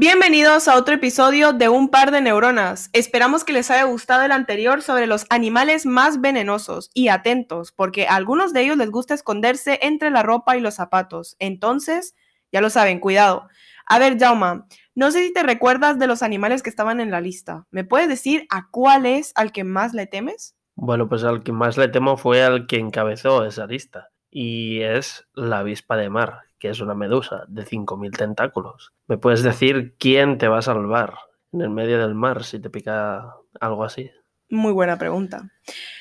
Bienvenidos a otro episodio de Un par de neuronas. Esperamos que les haya gustado el anterior sobre los animales más venenosos y atentos, porque a algunos de ellos les gusta esconderse entre la ropa y los zapatos. Entonces, ya lo saben, cuidado. A ver, Jauma, no sé si te recuerdas de los animales que estaban en la lista. ¿Me puedes decir a cuál es al que más le temes? Bueno, pues al que más le temo fue al que encabezó esa lista, y es la avispa de mar, que es una medusa de 5.000 tentáculos. ¿Me puedes decir quién te va a salvar en el medio del mar si te pica algo así? Muy buena pregunta.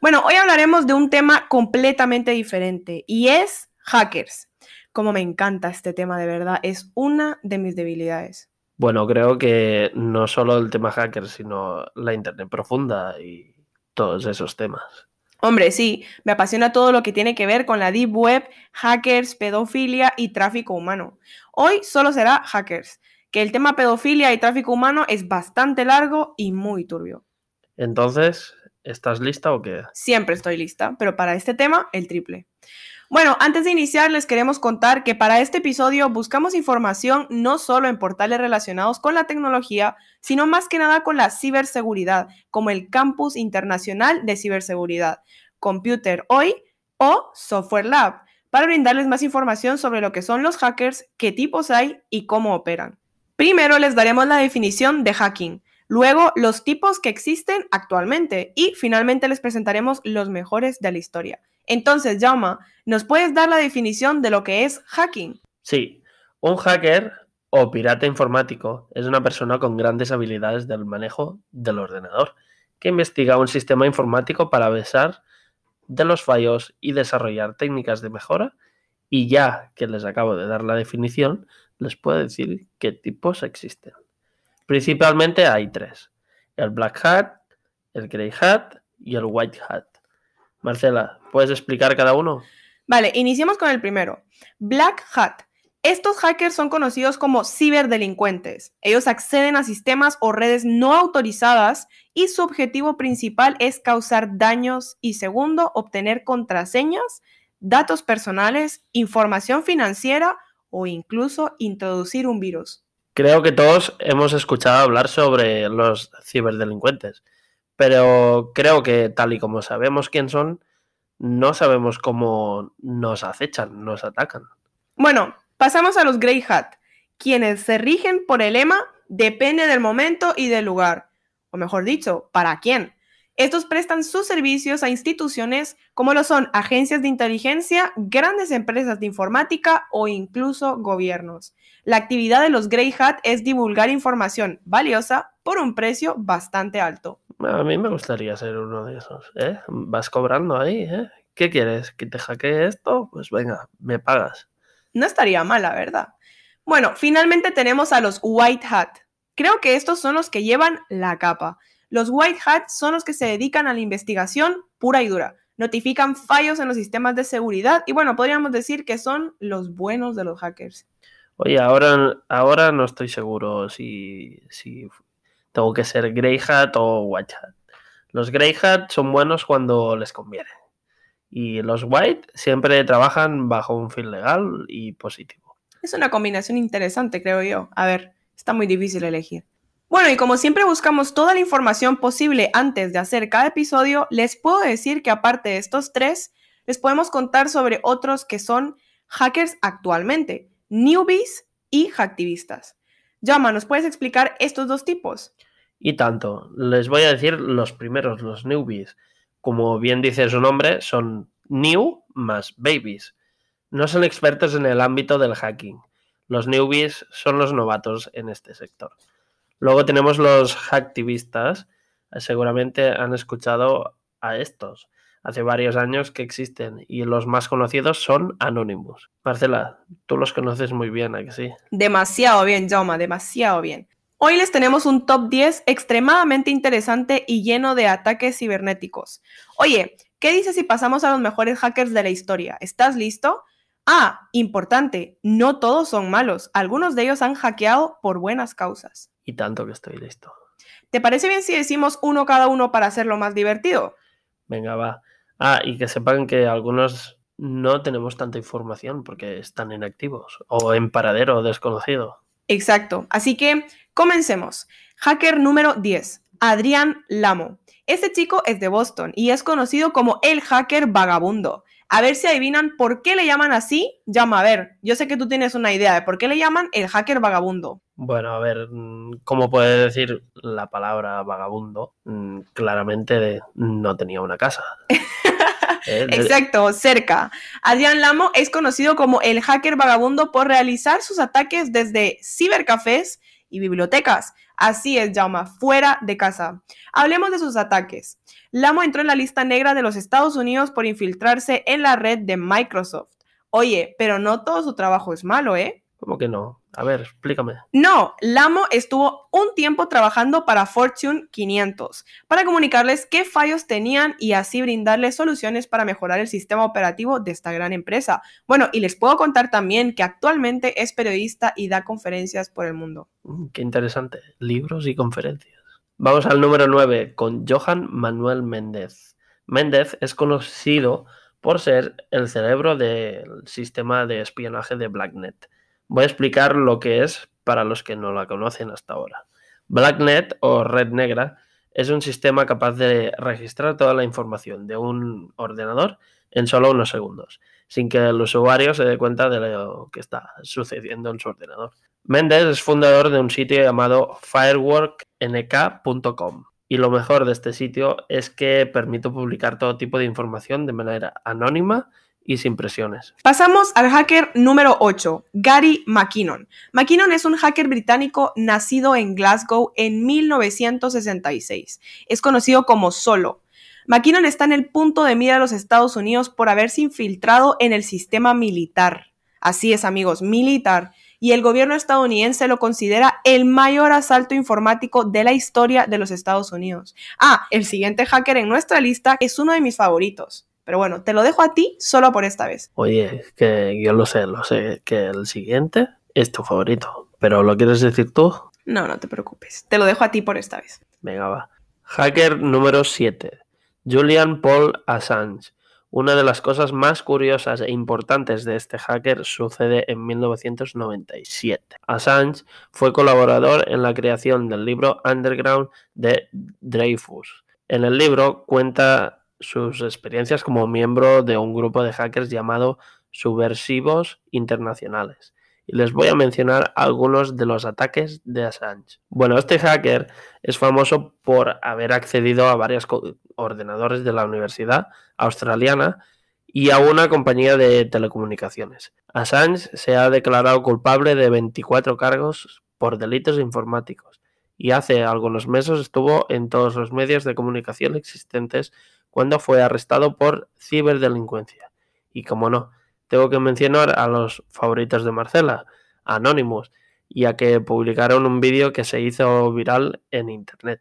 Bueno, hoy hablaremos de un tema completamente diferente y es hackers. Como me encanta este tema de verdad, es una de mis debilidades. Bueno, creo que no solo el tema hacker, sino la Internet profunda y todos esos temas. Hombre, sí, me apasiona todo lo que tiene que ver con la Deep Web, hackers, pedofilia y tráfico humano. Hoy solo será hackers, que el tema pedofilia y tráfico humano es bastante largo y muy turbio. Entonces, ¿estás lista o qué? Siempre estoy lista, pero para este tema, el triple. Bueno, antes de iniciar les queremos contar que para este episodio buscamos información no solo en portales relacionados con la tecnología, sino más que nada con la ciberseguridad, como el Campus Internacional de Ciberseguridad, Computer Hoy o Software Lab, para brindarles más información sobre lo que son los hackers, qué tipos hay y cómo operan. Primero les daremos la definición de hacking, luego los tipos que existen actualmente y finalmente les presentaremos los mejores de la historia. Entonces, Jaume, ¿nos puedes dar la definición de lo que es hacking? Sí, un hacker o pirata informático es una persona con grandes habilidades del manejo del ordenador que investiga un sistema informático para besar de los fallos y desarrollar técnicas de mejora. Y ya que les acabo de dar la definición, les puedo decir qué tipos existen. Principalmente hay tres: el Black Hat, el Grey Hat y el White Hat. Marcela, ¿puedes explicar cada uno? Vale, iniciemos con el primero. Black Hat. Estos hackers son conocidos como ciberdelincuentes. Ellos acceden a sistemas o redes no autorizadas y su objetivo principal es causar daños y segundo, obtener contraseñas, datos personales, información financiera o incluso introducir un virus. Creo que todos hemos escuchado hablar sobre los ciberdelincuentes pero creo que tal y como sabemos quién son, no sabemos cómo nos acechan, nos atacan. Bueno, pasamos a los Grey Hat, quienes se rigen por el lema depende del momento y del lugar, o mejor dicho, ¿para quién? Estos prestan sus servicios a instituciones como lo son agencias de inteligencia, grandes empresas de informática o incluso gobiernos. La actividad de los Grey Hat es divulgar información valiosa por un precio bastante alto. A mí me gustaría ser uno de esos, ¿eh? Vas cobrando ahí, ¿eh? ¿Qué quieres? ¿Que te hackee esto? Pues venga, me pagas. No estaría mal, la verdad. Bueno, finalmente tenemos a los White Hat. Creo que estos son los que llevan la capa. Los White Hat son los que se dedican a la investigación pura y dura. Notifican fallos en los sistemas de seguridad y bueno, podríamos decir que son los buenos de los hackers. Oye, ahora, ahora no estoy seguro si, si tengo que ser Grey Hat o White Hat. Los Grey Hat son buenos cuando les conviene. Y los White siempre trabajan bajo un fin legal y positivo. Es una combinación interesante, creo yo. A ver, está muy difícil elegir. Bueno, y como siempre buscamos toda la información posible antes de hacer cada episodio, les puedo decir que aparte de estos tres, les podemos contar sobre otros que son hackers actualmente, newbies y hacktivistas. Llama, ¿nos puedes explicar estos dos tipos? Y tanto, les voy a decir los primeros, los newbies. Como bien dice su nombre, son new más babies. No son expertos en el ámbito del hacking. Los newbies son los novatos en este sector. Luego tenemos los hacktivistas. Seguramente han escuchado a estos hace varios años que existen y los más conocidos son Anonymous. Marcela, tú los conoces muy bien, ¿a que sí? Demasiado bien, Joma, demasiado bien. Hoy les tenemos un top 10 extremadamente interesante y lleno de ataques cibernéticos. Oye, ¿qué dices si pasamos a los mejores hackers de la historia? ¿Estás listo? Ah, importante, no todos son malos, algunos de ellos han hackeado por buenas causas. Y tanto que estoy listo. ¿Te parece bien si decimos uno cada uno para hacerlo más divertido? Venga, va. Ah, y que sepan que algunos no tenemos tanta información porque están inactivos o en paradero desconocido. Exacto. Así que comencemos. Hacker número 10, Adrián Lamo. Este chico es de Boston y es conocido como el hacker vagabundo. A ver si adivinan por qué le llaman así. Llama a ver. Yo sé que tú tienes una idea de por qué le llaman el hacker vagabundo. Bueno, a ver, mm, ¿cómo puede decir la palabra vagabundo? Mm, claramente no tenía una casa. Eh, Exacto, cerca. Adrián Lamo es conocido como el hacker vagabundo por realizar sus ataques desde cibercafés y bibliotecas. Así es, Jauma, fuera de casa. Hablemos de sus ataques. Lamo entró en la lista negra de los Estados Unidos por infiltrarse en la red de Microsoft. Oye, pero no todo su trabajo es malo, ¿eh? ¿Cómo que no? A ver, explícame. No, Lamo estuvo un tiempo trabajando para Fortune 500 para comunicarles qué fallos tenían y así brindarles soluciones para mejorar el sistema operativo de esta gran empresa. Bueno, y les puedo contar también que actualmente es periodista y da conferencias por el mundo. Mm, qué interesante. Libros y conferencias. Vamos al número 9 con Johan Manuel Méndez. Méndez es conocido por ser el cerebro del sistema de espionaje de Blacknet Voy a explicar lo que es para los que no la conocen hasta ahora. Blacknet o red negra es un sistema capaz de registrar toda la información de un ordenador en solo unos segundos, sin que el usuario se dé cuenta de lo que está sucediendo en su ordenador. Mendes es fundador de un sitio llamado fireworknk.com y lo mejor de este sitio es que permite publicar todo tipo de información de manera anónima y sin presiones. Pasamos al hacker número 8, Gary McKinnon. McKinnon es un hacker británico nacido en Glasgow en 1966. Es conocido como Solo. McKinnon está en el punto de mira de los Estados Unidos por haberse infiltrado en el sistema militar. Así es, amigos, militar. Y el gobierno estadounidense lo considera el mayor asalto informático de la historia de los Estados Unidos. Ah, el siguiente hacker en nuestra lista es uno de mis favoritos. Pero bueno, te lo dejo a ti solo por esta vez. Oye, que yo lo sé, lo sé, que el siguiente es tu favorito. ¿Pero lo quieres decir tú? No, no te preocupes. Te lo dejo a ti por esta vez. Venga, va. Hacker número 7. Julian Paul Assange. Una de las cosas más curiosas e importantes de este hacker sucede en 1997. Assange fue colaborador en la creación del libro Underground de Dreyfus. En el libro cuenta sus experiencias como miembro de un grupo de hackers llamado Subversivos Internacionales. Y les voy a mencionar algunos de los ataques de Assange. Bueno, este hacker es famoso por haber accedido a varios ordenadores de la Universidad Australiana y a una compañía de telecomunicaciones. Assange se ha declarado culpable de 24 cargos por delitos informáticos y hace algunos meses estuvo en todos los medios de comunicación existentes cuando fue arrestado por ciberdelincuencia. Y como no, tengo que mencionar a los favoritos de Marcela, Anonymous, ya que publicaron un vídeo que se hizo viral en Internet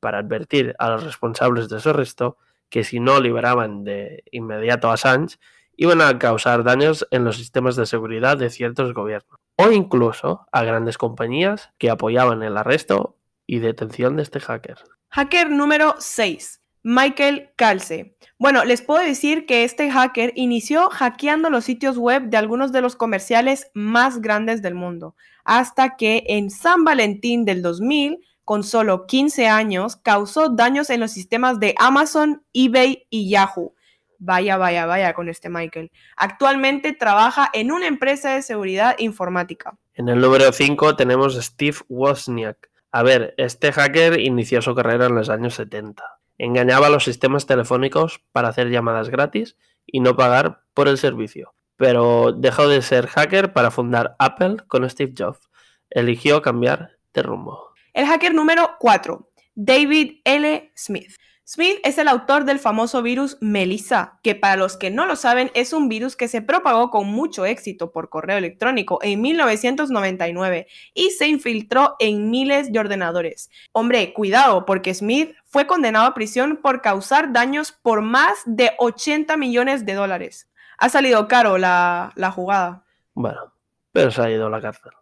para advertir a los responsables de su arresto que si no liberaban de inmediato a Assange, iban a causar daños en los sistemas de seguridad de ciertos gobiernos, o incluso a grandes compañías que apoyaban el arresto y detención de este hacker. Hacker número 6. Michael Calce. Bueno, les puedo decir que este hacker inició hackeando los sitios web de algunos de los comerciales más grandes del mundo, hasta que en San Valentín del 2000, con solo 15 años, causó daños en los sistemas de Amazon, eBay y Yahoo. Vaya, vaya, vaya con este Michael. Actualmente trabaja en una empresa de seguridad informática. En el número 5 tenemos Steve Wozniak. A ver, este hacker inició su carrera en los años 70 Engañaba los sistemas telefónicos para hacer llamadas gratis y no pagar por el servicio. Pero dejó de ser hacker para fundar Apple con Steve Jobs. Eligió cambiar de rumbo. El hacker número 4, David L. Smith. Smith es el autor del famoso virus Melissa, que para los que no lo saben es un virus que se propagó con mucho éxito por correo electrónico en 1999 y se infiltró en miles de ordenadores. Hombre, cuidado, porque Smith fue condenado a prisión por causar daños por más de 80 millones de dólares. Ha salido caro la, la jugada. Bueno, pero se ha ido a la cárcel.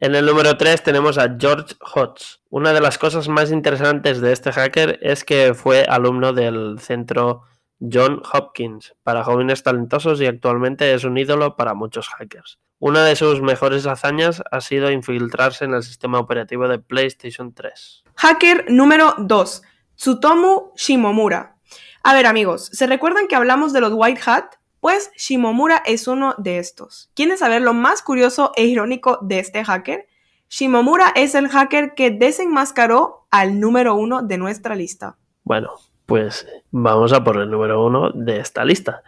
En el número 3 tenemos a George Hodge. Una de las cosas más interesantes de este hacker es que fue alumno del centro John Hopkins para jóvenes talentosos y actualmente es un ídolo para muchos hackers. Una de sus mejores hazañas ha sido infiltrarse en el sistema operativo de PlayStation 3. Hacker número 2. Tsutomu Shimomura. A ver amigos, ¿se recuerdan que hablamos de los White Hat? Pues Shimomura es uno de estos. ¿Quieren saber lo más curioso e irónico de este hacker? Shimomura es el hacker que desenmascaró al número uno de nuestra lista. Bueno, pues vamos a por el número uno de esta lista.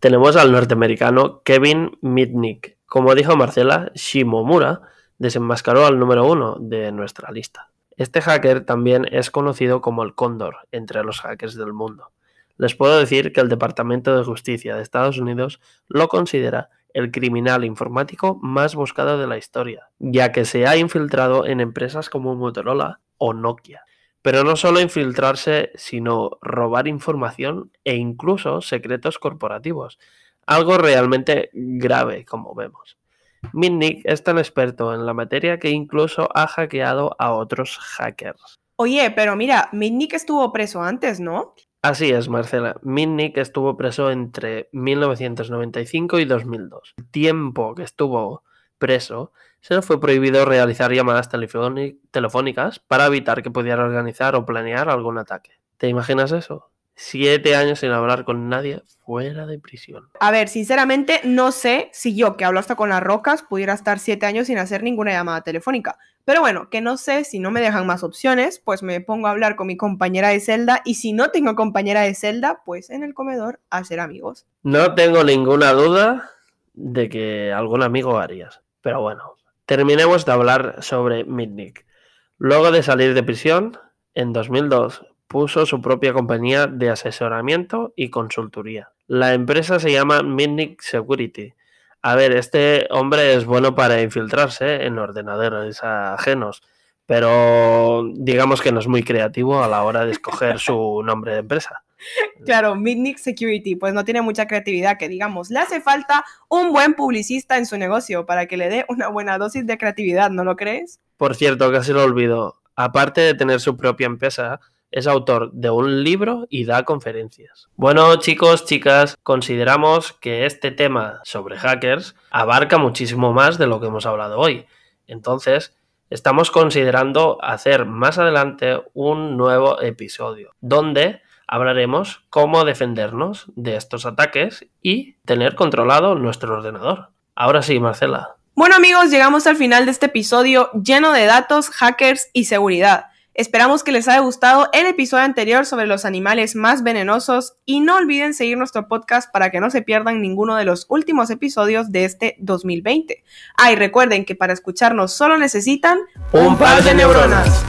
Tenemos al norteamericano Kevin Mitnick. Como dijo Marcela, Shimomura desenmascaró al número uno de nuestra lista. Este hacker también es conocido como el Cóndor entre los hackers del mundo. Les puedo decir que el Departamento de Justicia de Estados Unidos lo considera el criminal informático más buscado de la historia, ya que se ha infiltrado en empresas como Motorola o Nokia. Pero no solo infiltrarse, sino robar información e incluso secretos corporativos. Algo realmente grave, como vemos. Mitnick es tan experto en la materia que incluso ha hackeado a otros hackers. Oye, pero mira, Mitnick estuvo preso antes, ¿no? Así es, Marcela. Mitnick estuvo preso entre 1995 y 2002. El tiempo que estuvo preso, se le fue prohibido realizar llamadas telefónicas para evitar que pudiera organizar o planear algún ataque. ¿Te imaginas eso? Siete años sin hablar con nadie fuera de prisión. A ver, sinceramente no sé si yo, que hablo hasta con las rocas, pudiera estar siete años sin hacer ninguna llamada telefónica. Pero bueno, que no sé si no me dejan más opciones, pues me pongo a hablar con mi compañera de celda y si no tengo compañera de celda, pues en el comedor a hacer amigos. No tengo ninguna duda de que algún amigo harías. Pero bueno, terminemos de hablar sobre Mitnick. Luego de salir de prisión, en 2002 puso su propia compañía de asesoramiento y consultoría. La empresa se llama Mitnick Security. A ver, este hombre es bueno para infiltrarse en ordenadores ajenos, pero digamos que no es muy creativo a la hora de escoger su nombre de empresa. Claro, Mitnick Security, pues no tiene mucha creatividad, que digamos, le hace falta un buen publicista en su negocio para que le dé una buena dosis de creatividad, ¿no lo crees? Por cierto, casi lo olvido, aparte de tener su propia empresa, es autor de un libro y da conferencias. Bueno, chicos, chicas, consideramos que este tema sobre hackers abarca muchísimo más de lo que hemos hablado hoy. Entonces, estamos considerando hacer más adelante un nuevo episodio donde hablaremos cómo defendernos de estos ataques y tener controlado nuestro ordenador. Ahora sí, Marcela. Bueno amigos, llegamos al final de este episodio lleno de datos, hackers y seguridad. Esperamos que les haya gustado el episodio anterior sobre los animales más venenosos y no olviden seguir nuestro podcast para que no se pierdan ninguno de los últimos episodios de este 2020. Ah, recuerden que para escucharnos solo necesitan un par de neuronas.